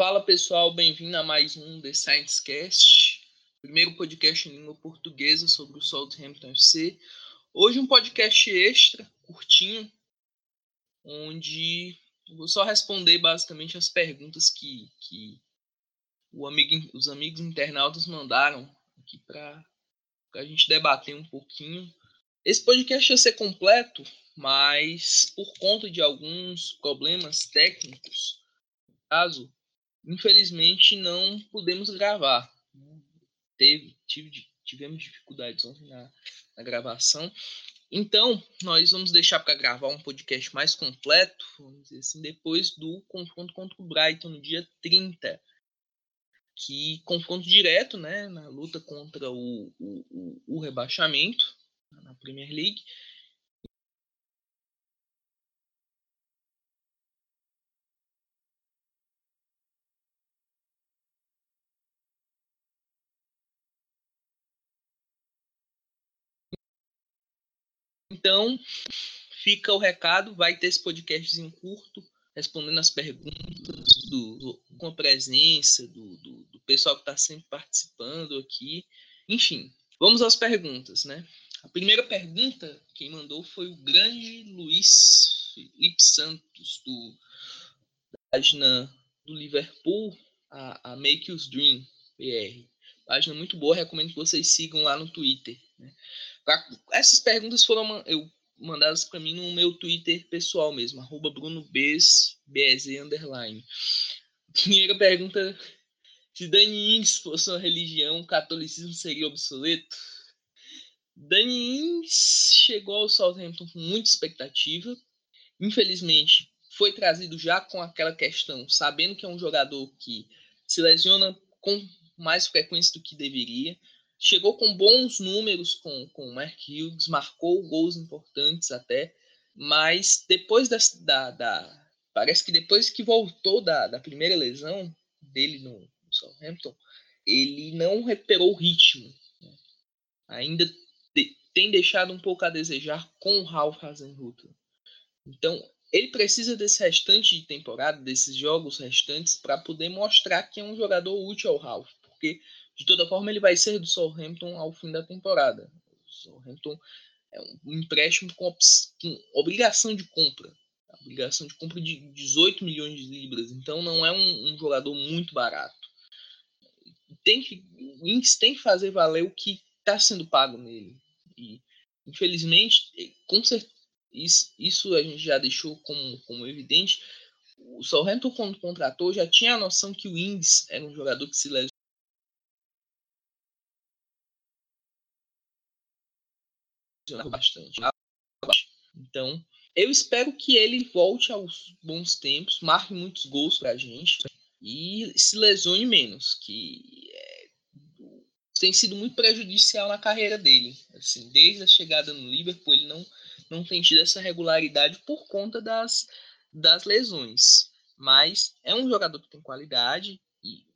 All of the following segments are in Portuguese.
Fala pessoal, bem-vindo a mais um The Science Cast, primeiro podcast em língua portuguesa sobre o Southampton FC. Hoje um podcast extra, curtinho, onde eu vou só responder basicamente as perguntas que, que amigo, os amigos internautas mandaram aqui para a gente debater um pouquinho. Esse podcast ia ser completo, mas por conta de alguns problemas técnicos, no caso, infelizmente não pudemos gravar. Teve, tive, tivemos dificuldades ontem na, na gravação. Então, nós vamos deixar para gravar um podcast mais completo, vamos dizer assim, depois do confronto contra o Brighton no dia 30. Que confronto direto, né, na luta contra o, o, o rebaixamento na Premier League. Então, fica o recado, vai ter esse podcast em curto, respondendo as perguntas do, com a presença do, do, do pessoal que está sempre participando aqui. Enfim, vamos às perguntas, né? A primeira pergunta, quem mandou foi o grande Luiz Felipe Santos, do, da página do Liverpool, a, a Make Us Dream, PR. Página muito boa, recomendo que vocês sigam lá no Twitter. Né? Essas perguntas foram eu, mandadas para mim no meu Twitter pessoal mesmo, arroba BrunoBez, BZ, underline. Primeira pergunta, se Dani Ings fosse uma religião, o catolicismo seria obsoleto? Dani Ings chegou ao Southampton com muita expectativa. Infelizmente, foi trazido já com aquela questão, sabendo que é um jogador que se lesiona com mais frequência do que deveria. Chegou com bons números com, com o Mark Hughes, marcou gols importantes até, mas depois das, da, da. Parece que depois que voltou da, da primeira lesão dele no, no Southampton, ele não recuperou o ritmo. Né? Ainda tem deixado um pouco a desejar com o Ralph Hasenhuttl. Então, ele precisa desse restante de temporada, desses jogos restantes, para poder mostrar que é um jogador útil ao Ralph, porque de toda forma ele vai ser do Southampton ao fim da temporada. O Southampton é um empréstimo com, com obrigação de compra, obrigação de compra de 18 milhões de libras, então não é um, um jogador muito barato. Tem que, o Inks tem que fazer valer o que está sendo pago nele. E, infelizmente, com certeza, isso, isso a gente já deixou como, como evidente. O Southampton, quando contratou, já tinha a noção que o Ings era um jogador que se bastante. Então, eu espero que ele volte aos bons tempos, marque muitos gols para a gente e se lesione menos, que tem sido muito prejudicial na carreira dele. Assim, desde a chegada no Liverpool, ele não, não tem tido essa regularidade por conta das, das lesões. Mas é um jogador que tem qualidade e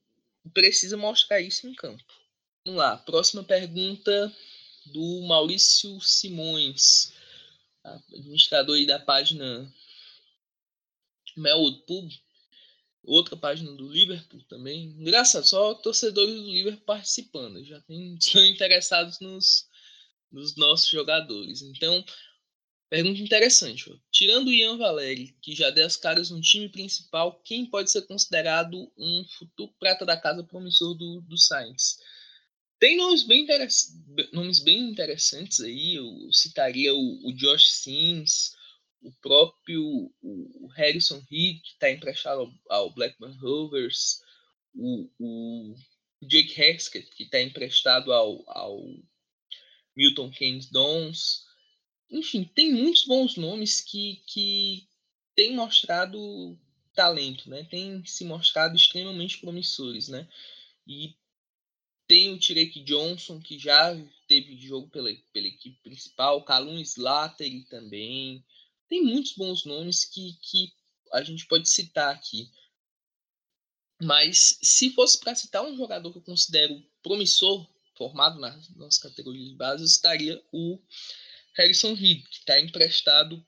precisa mostrar isso em campo. Vamos lá, próxima pergunta do Maurício Simões, administrador da página Melwood Pub outra página do Liverpool também. Engraçado, só torcedores do Liverpool participando. Já tem, estão interessados nos, nos nossos jogadores. Então, pergunta interessante. Ó. Tirando o Ian Valeri, que já deu as caras no time principal, quem pode ser considerado um futuro prata da casa promissor do, do Sainz? Tem nomes bem, nomes bem interessantes aí. Eu citaria o, o Josh Sims, o próprio o Harrison Reed, que está emprestado ao, ao, Blackburn Rovers, o, o Jake Haskett, que está emprestado ao, ao Milton Keynes Dons. Enfim, tem muitos bons nomes que, que têm mostrado talento, né? Tem se mostrado extremamente promissores, né? E tem o Tirek Johnson, que já teve jogo pela, pela equipe principal, Calum Slattery também, tem muitos bons nomes que, que a gente pode citar aqui. Mas se fosse para citar um jogador que eu considero promissor, formado nas nossas categorias de base, estaria o Harrison Reed, que está emprestado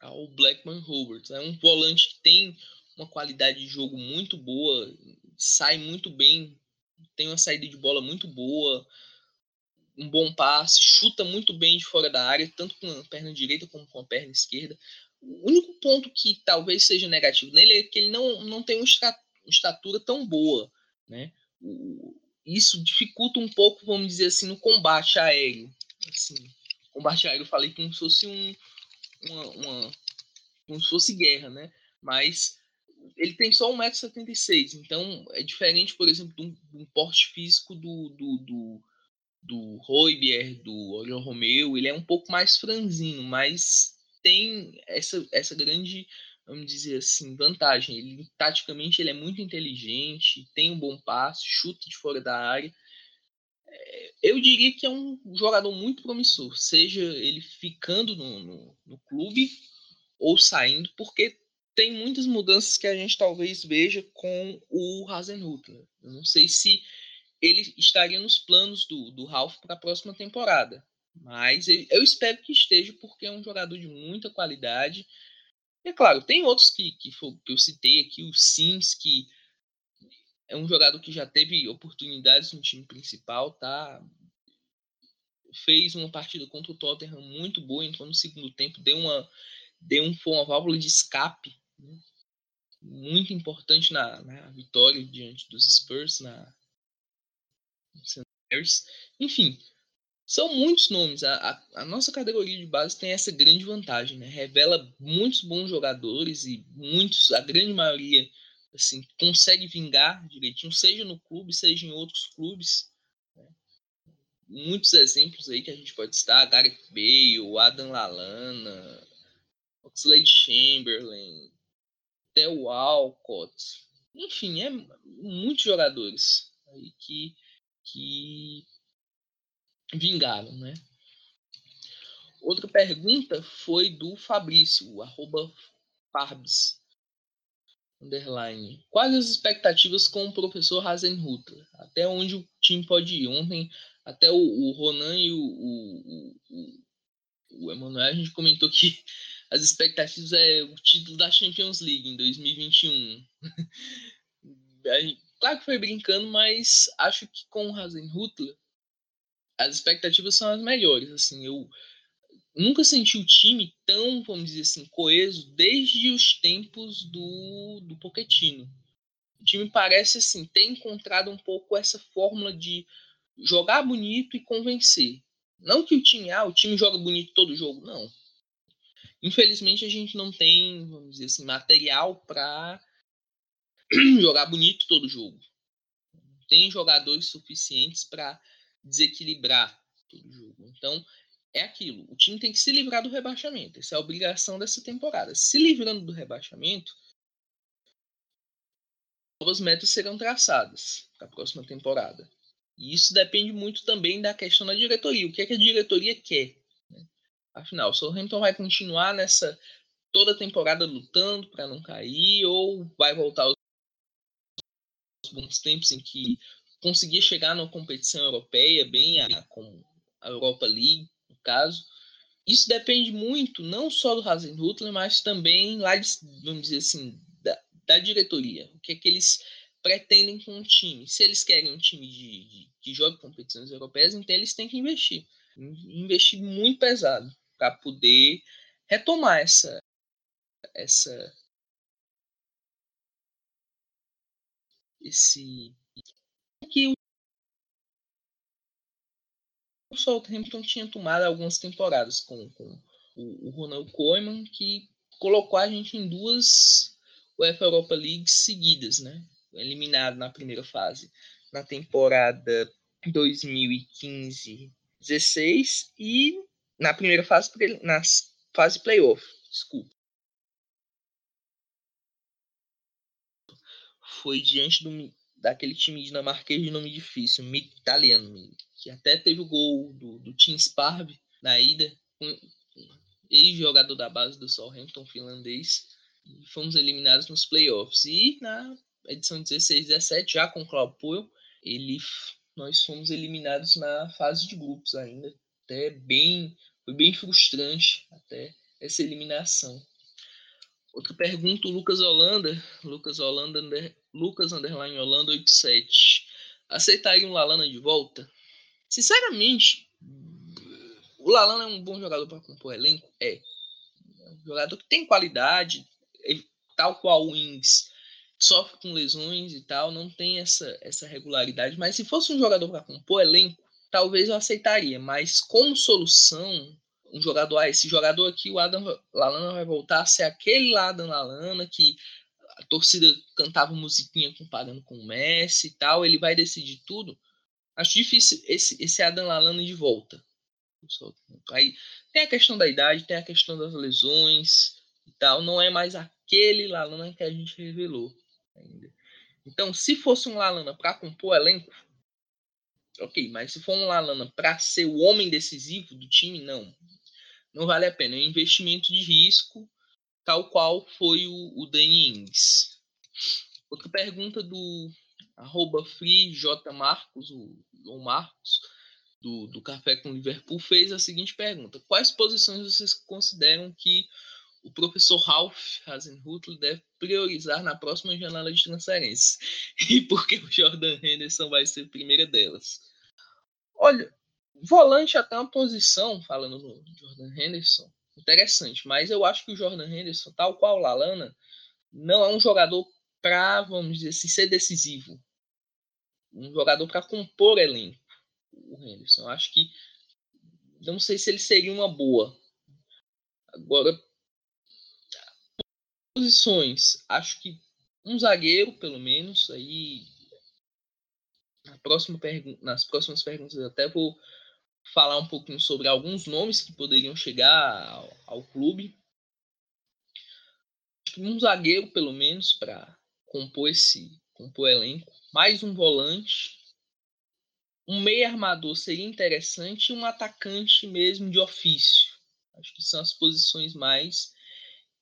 ao Blackman Rovers. É um volante que tem uma qualidade de jogo muito boa, sai muito bem, tem uma saída de bola muito boa, um bom passe, chuta muito bem de fora da área, tanto com a perna direita como com a perna esquerda. O único ponto que talvez seja negativo nele é que ele não, não tem uma estatura tão boa, né? Isso dificulta um pouco, vamos dizer assim, no combate aéreo. Assim, combate aéreo, eu falei como se fosse um, uma, uma, como se fosse guerra, né? Mas ele tem só 1,76m, então é diferente, por exemplo, de um, de um porte físico do, do, do, do do Oriol Romeu, ele é um pouco mais franzino, mas tem essa, essa grande, vamos dizer assim, vantagem. Ele, taticamente, ele é muito inteligente, tem um bom passe, chuta de fora da área. É, eu diria que é um jogador muito promissor, seja ele ficando no, no, no clube ou saindo, porque tem muitas mudanças que a gente talvez veja com o Hasenhutler. Eu não sei se ele estaria nos planos do, do Ralph para a próxima temporada. Mas eu, eu, espero que esteja, porque é um jogador de muita qualidade. É claro, tem outros que, que, que eu citei aqui, o Sims, que é um jogador que já teve oportunidades no time principal, tá? Fez uma partida contra o Tottenham muito boa, entrou no segundo tempo, deu uma, deu um, foi uma válvula de escape né? muito importante na, na, vitória diante dos Spurs, na enfim, são muitos nomes. A, a, a, nossa categoria de base tem essa grande vantagem, né? Revela muitos bons jogadores e muitos, a grande maioria, assim, consegue vingar direitinho, seja no clube, seja em outros clubes. Né? Muitos exemplos aí que a gente pode citar: Gareth Bale, Adam Lallana, Oxlade Chamberlain, Theo Walcott, enfim, é muitos jogadores aí que, que vingaram, né? Outra pergunta foi do Fabrício, arroba Farbs, underline. Quais as expectativas com o professor Hasenhutter? Até onde o time pode ir? Ontem, até o, o Ronan e o, o, o, o Emanuel, a gente comentou que as expectativas é o título da Champions League em 2021. claro que foi brincando, mas acho que com o Hasenhutter as expectativas são as melhores. Assim, eu nunca senti o time tão, vamos dizer assim, coeso desde os tempos do, do Pochettino. O time parece assim ter encontrado um pouco essa fórmula de jogar bonito e convencer. Não que o time, ah, o time joga bonito todo jogo, não. Infelizmente a gente não tem, vamos dizer assim, material para jogar bonito todo jogo. Tem jogadores suficientes para desequilibrar todo jogo. Então, é aquilo. O time tem que se livrar do rebaixamento. Essa é a obrigação dessa temporada. Se livrando do rebaixamento, novas metas serão traçadas para a próxima temporada. E isso depende muito também da questão da diretoria. O que é que a diretoria quer? Afinal, o Southampton vai continuar nessa toda a temporada lutando para não cair ou vai voltar aos bons tempos em que conseguia chegar numa competição europeia, bem a, com a Europa League, no caso. Isso depende muito, não só do Hasenhutler, mas também lá, de, vamos dizer assim, da, da, diretoria. O que é que eles pretendem com o time. Se eles querem um time de, de, que jogue competições europeias, então eles têm que investir. Investir muito pesado para poder retomar essa, essa esse que o Southampton tinha tomado algumas temporadas com, com o, o Ronald Koeman, que colocou a gente em duas UEFA Europa League seguidas, né? Eliminado na primeira fase, na temporada 2015-16 e na primeira fase, na fase playoff, desculpa. Foi diante do daquele time dinamarquês de nome difícil, italiano, que até teve o gol do, do Tim na ida, ex-jogador da base do Southampton finlandês, e fomos eliminados nos playoffs. E na edição 16 17, já com o Claudio Puel, ele, nós fomos eliminados na fase de grupos ainda. Até bem, foi bem frustrante até essa eliminação. Outra pergunta, o Lucas Holanda, Lucas Holanda, Lucas Underline Holanda 87. Aceitaria um Lalana de volta? Sinceramente, o Lalana é um bom jogador para compor elenco? É. é um jogador que tem qualidade, tal qual o Ings sofre com lesões e tal, não tem essa, essa regularidade. Mas se fosse um jogador para compor elenco, talvez eu aceitaria. Mas como solução, um jogador, ah, esse jogador aqui, o Adam Lalana vai voltar a ser aquele Adam Lalana que a torcida cantava musiquinha comparando com o Messi e tal, ele vai decidir tudo. Acho difícil esse, esse Adam Lalana de volta. Aí tem a questão da idade, tem a questão das lesões e tal. Não é mais aquele Lalana que a gente revelou ainda. Então, se fosse um Lalana para compor elenco, ok. Mas se for um Lalana para ser o homem decisivo do time, não não vale a pena. É um investimento de risco, tal qual foi o, o Dani Ings. Outra pergunta do arroba Marcos, o João Marcos, do, do Café com Liverpool, fez a seguinte pergunta. Quais posições vocês consideram que o professor Ralph Hasenhutl deve priorizar na próxima janela de transferências? E por que o Jordan Henderson vai ser a primeira delas? Olha, Volante até uma posição, falando no Jordan Henderson, interessante, mas eu acho que o Jordan Henderson, tal qual o Lalana, não é um jogador para, vamos dizer assim, ser decisivo. Um jogador para compor elenco, o Henderson. Eu acho que. Não sei se ele seria uma boa. Agora, posições, acho que um zagueiro, pelo menos, aí. Na próxima nas próximas perguntas eu até vou falar um pouquinho sobre alguns nomes que poderiam chegar ao, ao clube. Um zagueiro, pelo menos, para compor esse compor elenco. Mais um volante. Um meio armador seria interessante e um atacante mesmo de ofício. Acho que são as posições mais.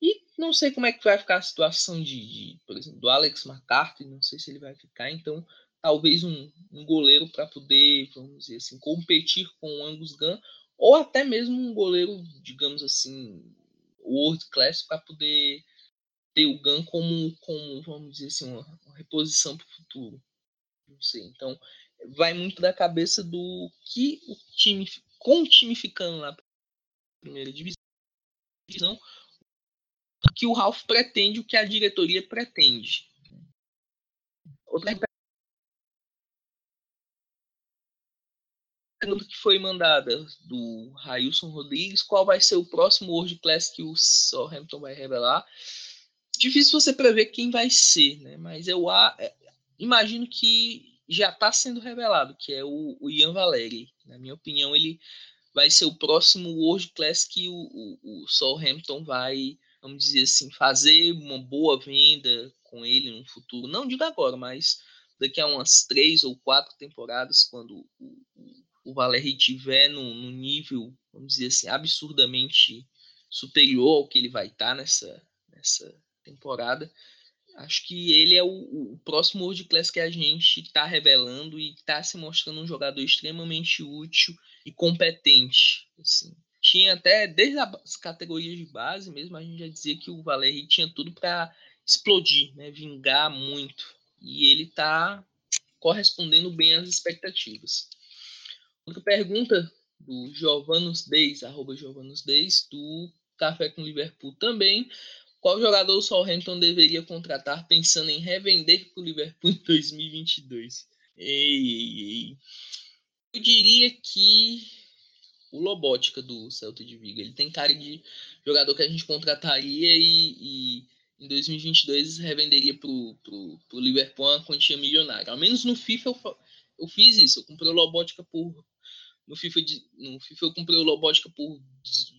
E não sei como é que vai ficar a situação de, de por exemplo, do Alex McCarthy, não sei se ele vai ficar, então talvez um, um goleiro para poder, vamos dizer assim, competir com o Angus Gunn, ou até mesmo um goleiro, digamos assim, world class para poder ter o Gunn como, como vamos dizer assim, uma, uma reposição para o futuro. Não sei. Então, vai muito da cabeça do que o time, com o time ficando na primeira divisão, que o Ralph pretende, o que a diretoria pretende. Outra pergunta que foi mandada do Railson Rodrigues, qual vai ser o próximo World Class que o Southampton vai revelar? Difícil você prever quem vai ser, né? Mas eu é, imagino que já está sendo revelado, que é o, o, Ian Valeri. Na minha opinião, ele vai ser o próximo World Class que o, o, o vai, vamos dizer assim, fazer uma boa venda com ele no futuro. Não digo agora, mas daqui a umas três ou quatro temporadas, quando o, o Valéry tiver no, no, nível, vamos dizer assim, absurdamente superior ao que ele vai estar tá nessa, nessa temporada, acho que ele é o, o próximo World Class que a gente está revelando e está se mostrando um jogador extremamente útil e competente. Assim. Tinha até, desde as categorias de base mesmo, a gente já dizia que o Valéry tinha tudo para explodir, né, vingar muito. E ele está correspondendo bem às expectativas. Outra pergunta do Giovanus Deis, arroba Giovanus Deis, do Café com Liverpool também. Qual jogador o Southampton deveria contratar pensando em revender para o Liverpool em 2022? Ei, ei, ei. Eu diria que o Lobótica do Celta de Vigo. Ele tem cara de jogador que a gente contrataria e, e em 2022 revenderia para o Liverpool uma quantia milionária. Ao menos no FIFA eu, eu fiz isso. Eu comprei o Lobótica por no FIFA, de, no FIFA eu comprei o Lobótica por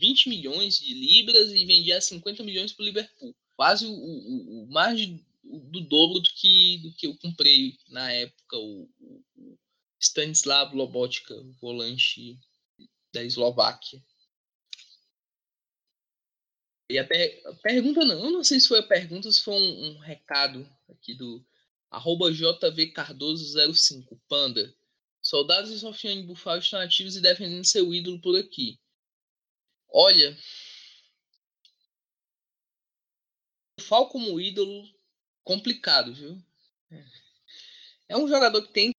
20 milhões de libras e vendi a 50 milhões para o Liverpool. Quase o, o, o mais do dobro do que, do que eu comprei na época o, o Stanislav Lobotka, volante da Eslováquia. E a, per, pergunta não, não sei se foi a pergunta, se foi um, um recado aqui do arroba JVCardoso05, Panda. Soldados de Sofiane Bufal estão ativos e defendendo seu ídolo por aqui. Olha, Fal como ídolo, complicado, viu? É um jogador que tem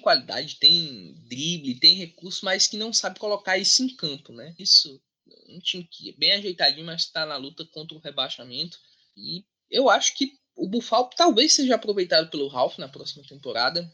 qualidade, tem drible, tem recurso, mas que não sabe colocar isso em campo, né? Isso um time que é bem ajeitadinho, mas está na luta contra o rebaixamento. E eu acho que o Buffalo talvez seja aproveitado pelo Ralph na próxima temporada.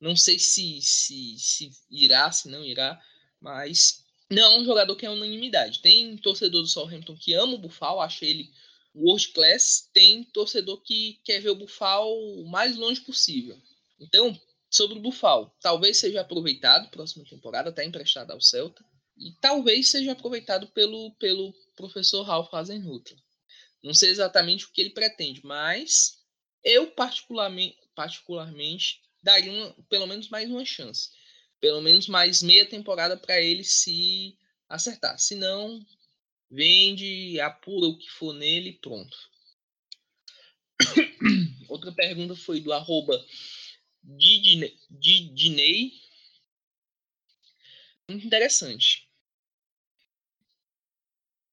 Não sei se, se, se irá, se não irá, mas não é um jogador que é unanimidade. Tem torcedor do Southampton que ama o Buffalo, acha ele world class. Tem torcedor que quer ver o Buffalo o mais longe possível. Então, sobre o Buffalo, talvez seja aproveitado próxima temporada, está emprestado ao Celta. E talvez seja aproveitado pelo, pelo professor Ralph Hasenhuttl. Não sei exatamente o que ele pretende, mas eu particularmente, particularmente daria uma, pelo menos mais uma chance. Pelo menos mais meia temporada para ele se acertar. Se não, vende, apura o que for nele pronto. Outra pergunta foi do arroba Didney. Muito interessante.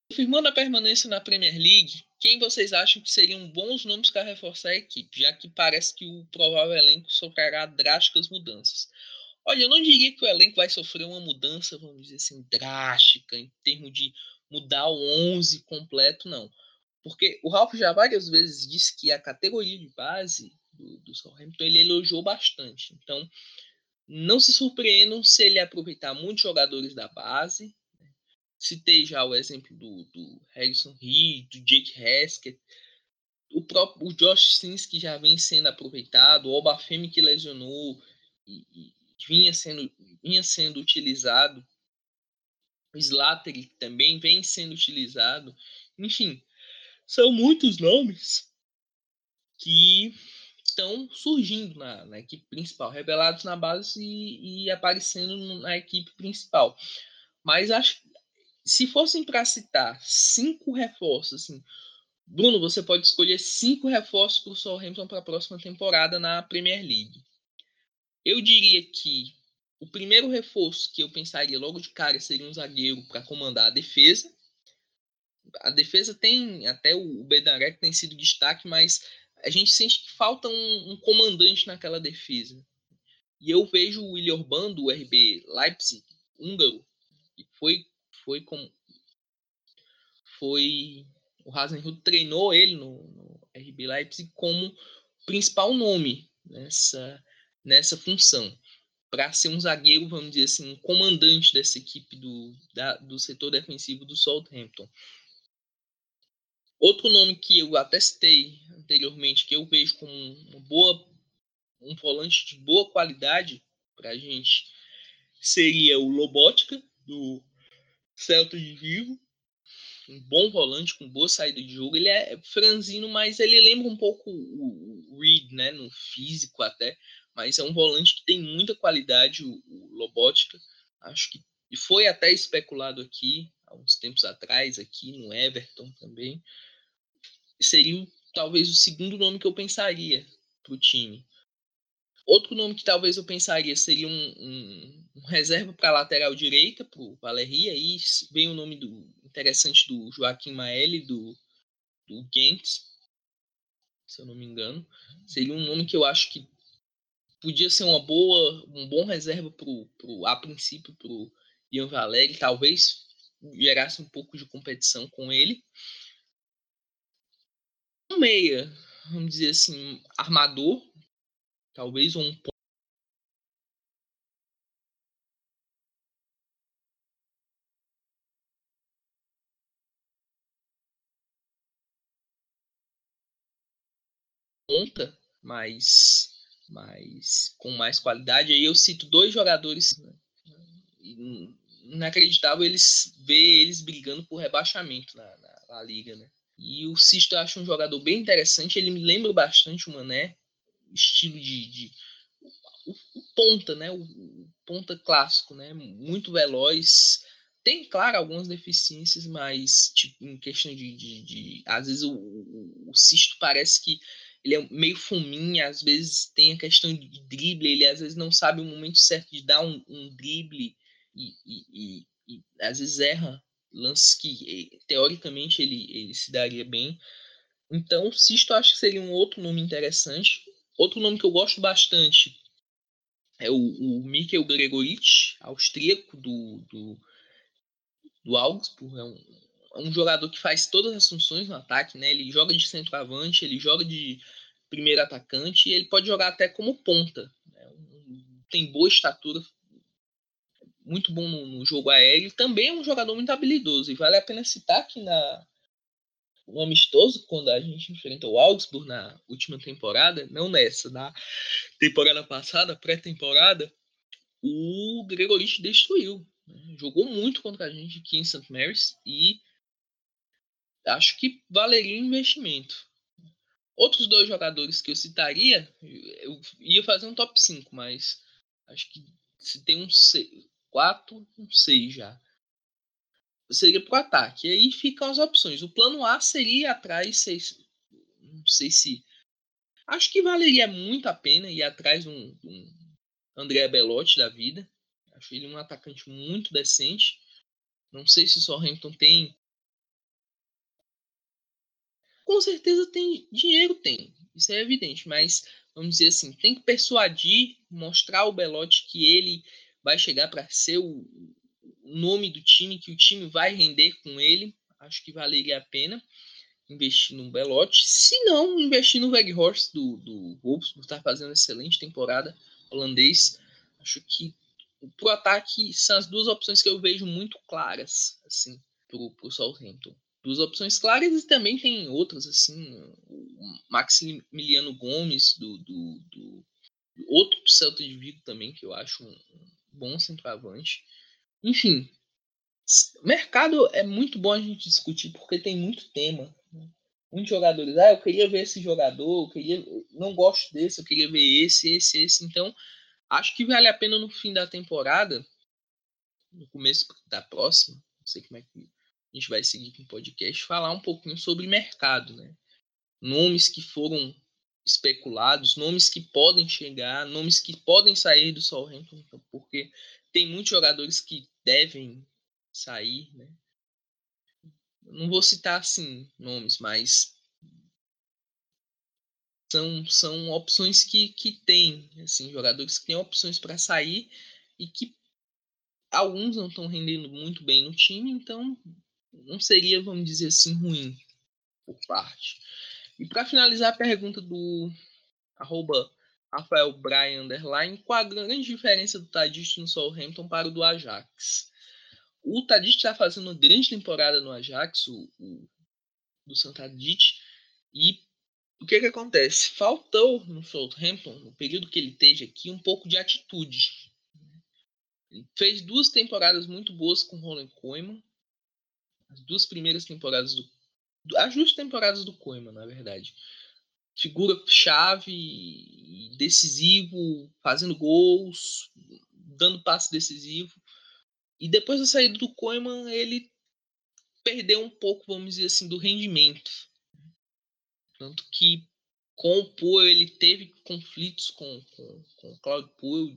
Confirmando a permanência na Premier League, quem vocês acham que seriam bons nomes para reforçar a equipe, já que parece que o provável elenco sofrerá drásticas mudanças? Olha, eu não diria que o elenco vai sofrer uma mudança, vamos dizer assim, drástica, em termos de mudar o 11 completo, não. Porque o Ralf já várias vezes disse que a categoria de base do, do Southampton ele elogiou bastante. Então, não se surpreendam se ele aproveitar muitos jogadores da base Citei já o exemplo do, do Harrison Reed, do Jake Haskett, o próprio o Josh Sims que já vem sendo aproveitado, o Obafemi que lesionou e, e, vinha, sendo, vinha sendo utilizado, o Slattery também vem sendo utilizado. Enfim, são muitos nomes que estão surgindo na, na, equipe principal, revelados na base e, e aparecendo na equipe principal. Mas acho, se fossem para citar cinco reforços, assim, Bruno, você pode escolher cinco reforços para o Southampton para a próxima temporada na Premier League. Eu diria que o primeiro reforço que eu pensaria logo de cara seria um zagueiro para comandar a defesa. A defesa tem até o Bedarek tem sido destaque, mas a gente sente que falta um, um comandante naquela defesa. E eu vejo o William Orban do RB Leipzig, húngaro, que foi foi como foi o Hasenhut treinou ele no, no RB Leipzig como principal nome nessa nessa função para ser um zagueiro, vamos dizer assim, um comandante dessa equipe do, da, do setor defensivo do Southampton. Outro nome que eu atestei anteriormente, que eu vejo como uma boa, um volante de boa qualidade para a gente, seria o Lobotka, do Celta de Vigo. Um bom volante com boa saída de jogo. Ele é franzino, mas ele lembra um pouco o, Reed, né? No físico até. Mas é um volante que tem muita qualidade, o, o Lobotka. Acho que foi até especulado aqui, há uns tempos atrás, aqui no Everton também. Seria talvez o segundo nome que eu pensaria para o time. Outro nome que talvez eu pensaria seria um, um, um reserva para lateral direita, para o Valéry. Aí vem o nome do interessante do Joaquim Maeli, do, do Gent, se eu não me engano. Seria um nome que eu acho que podia ser uma boa, um bom reserva pro, pro, a princípio para o Ian Valéry. Talvez gerasse um pouco de competição com ele. Um meia, vamos dizer assim, armador, talvez um ponta, mas, mas com mais qualidade. Aí eu cito dois jogadores né, inacreditável eles ver eles brigando por rebaixamento na, na, na, liga, né? E o Sisto eu acho um jogador bem interessante. Ele me lembra bastante o Mané, estilo de, de o, o, ponta, né? O, o, ponta clássico, né? Muito veloz. Tem, claro, algumas deficiências, mas tipo, em questão de, de, de às vezes o, o, o Cisto parece que ele é meio fominha, às vezes tem a questão de drible, ele às vezes não sabe o momento certo de dar um, um drible e, e, e, e, às vezes erra lances que eh, teoricamente ele, ele se daria bem. Então, Sisto acho que seria um outro nome interessante. Outro nome que eu gosto bastante é o, o Mikkel Gregorich, austríaco do, do, do Augsburg. É um, é um jogador que faz todas as funções no ataque, né? Ele joga de centroavante, ele joga de primeiro atacante e ele pode jogar até como ponta. Né? Tem boa estatura, muito bom no, jogo aéreo. Também é um jogador muito habilidoso e vale a pena citar que na um amistoso quando a gente enfrentou o Augsburg na última temporada, não nessa, na temporada passada, pré-temporada, o Gregorich destruiu. Né? Jogou muito contra a gente aqui em St. Mary's e acho que valeria investimento. Outros dois jogadores que eu citaria, eu ia fazer um top 5, mas acho que se tem um 4, um 6 já seria para o ataque. E aí ficam as opções. O plano A seria atrás, sei, não sei se. Acho que valeria muito a pena ir atrás de um, de um André Belotti da vida. Acho ele um atacante muito decente. Não sei se o Southampton tem. Com certeza tem dinheiro, tem. Isso é evidente, mas vamos dizer assim, tem que persuadir, mostrar ao Belotti que ele vai chegar para ser o, nome do time, que o time vai render com ele. Acho que valeria a pena investir no Belotti. Se não, investir no Weghorst do, do Wolfsburg, está fazendo excelente temporada holandês. Acho que pro ataque são as duas opções que eu vejo muito claras, assim, pro, pro Southampton. Duas opções claras e também tem outras, assim, o Maximiliano Gomes do, do, do outro do Celta de Vigo também, que eu acho um bom centroavante. Enfim, mercado é muito bom a gente discutir porque tem muito tema. Né? Muitos jogadores, ah, eu queria ver esse jogador, eu queria, não gosto desse, eu queria ver esse, esse, esse. Então, acho que vale a pena no fim da temporada, no começo da próxima, não sei como é que a gente vai seguir com o podcast, falar um pouquinho sobre mercado, né? Nomes que foram especulados, nomes que podem chegar, nomes que podem sair do Southampton, porque tem muitos jogadores que devem sair, né? Não vou citar assim nomes, mas são, são opções que, que tem, assim, jogadores que têm opções para sair e que alguns não estão rendendo muito bem no time, então não seria, vamos dizer assim, ruim por parte. E para finalizar a pergunta do arroba Rafael Underline, qual a grande diferença do Tadic no Southampton para o do Ajax? O Tadic está fazendo uma grande temporada no Ajax, o, o do Santadic, e o que que acontece? Faltou no Southampton, no período que ele teve aqui, um pouco de atitude. Ele fez duas temporadas muito boas com o Roland Koeman, as duas primeiras temporadas do as duas temporadas do Koeman, na verdade figura chave, decisivo, fazendo gols, dando passe decisivo. E depois da saída do Koeman, ele perdeu um pouco, vamos dizer assim, do rendimento. Tanto que com o Poel ele teve conflitos com, com, com o Claudio Poel,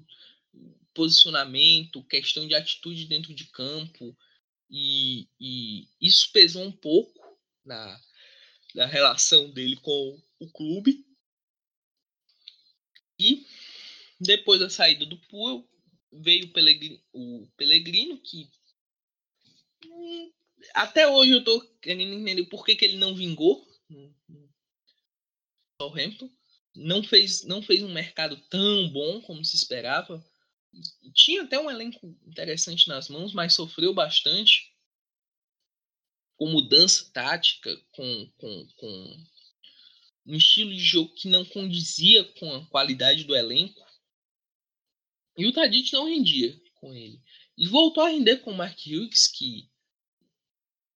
posicionamento, questão de atitude dentro de campo, e, e isso pesou um pouco na, na relação dele com o clube. E depois da saída do Puel, veio o Pellegrino, o Pellegrino que até hoje eu tô querendo entender por que, que ele não vingou Southampton. Não fez, não fez um mercado tão bom como se esperava. Tinha até um elenco interessante nas mãos, mas sofreu bastante com mudança tática, com, com, com um estilo de jogo que não condizia com a qualidade do elenco. E o Tadic não rendia com ele. E voltou a render com o Mark Hughes, que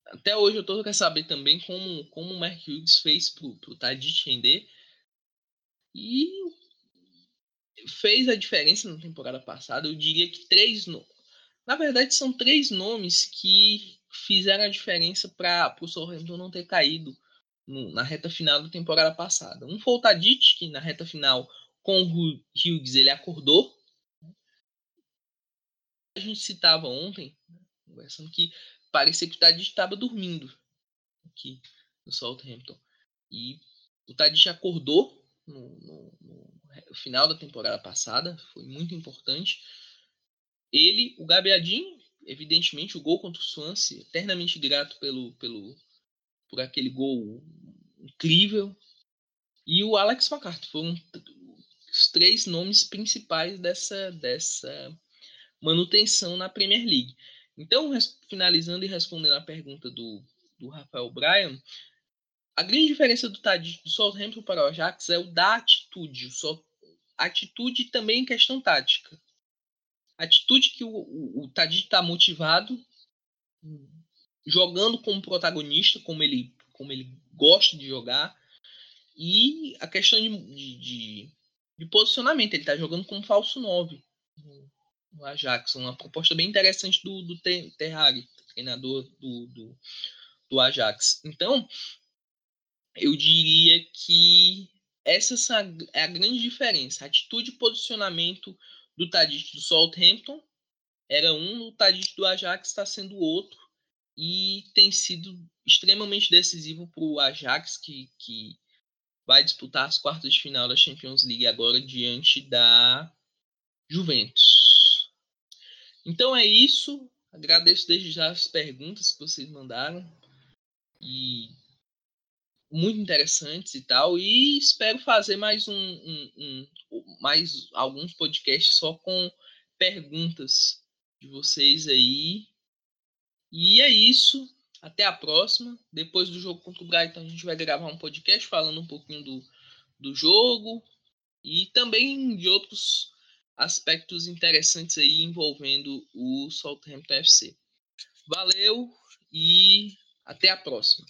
até hoje eu tô querendo saber também como, como o Mark Hughes fez pro, pro Tadic render. E fez a diferença na temporada passada. Eu diria que três. No... Na verdade, são três nomes que fizeram a diferença para o Southampton não ter caído no, na reta final da temporada passada. Um foi o Tadic, que na reta final com o Hughes ele acordou. A gente citava ontem, conversando que parecia que o Tadic estava dormindo aqui no Southampton. E o Tadic acordou no, no, no, final da temporada passada, foi muito importante. Ele, o Gabiadinho, evidentemente, o gol contra o Swansea, eternamente grato pelo, pelo, por aquele gol incrível. E o Alex McCarthy foram os três nomes principais dessa, dessa manutenção na Premier League. Então, finalizando e respondendo a pergunta do, do Rafael Bryan, a grande diferença do Tadic do Southampton para o Ajax é o da atitude. Atitude também em questão tática. Atitude que o, o, o Tadic está motivado, jogando como protagonista, como ele, como ele gosta de jogar. E a questão de, de, de posicionamento, ele está jogando como falso 9 no Ajax. Uma proposta bem interessante do, do Terrari, treinador do, do, do Ajax. Então, eu diria que essa é a grande diferença. Atitude e posicionamento do Tadic do Southampton era um, o Tadic do Ajax está sendo outro e tem sido extremamente decisivo para o Ajax que, que vai disputar as quartas de final da Champions League agora diante da Juventus. Então é isso. Agradeço desde já as perguntas que vocês mandaram e muito interessantes e tal. E espero fazer mais um, um, um mais alguns podcasts só com perguntas de vocês aí e é isso. Até a próxima. Depois do jogo contra o Brighton, a gente vai gravar um podcast falando um pouquinho do, do jogo e também de outros aspectos interessantes aí envolvendo o Southampton FC. Valeu e até a próxima.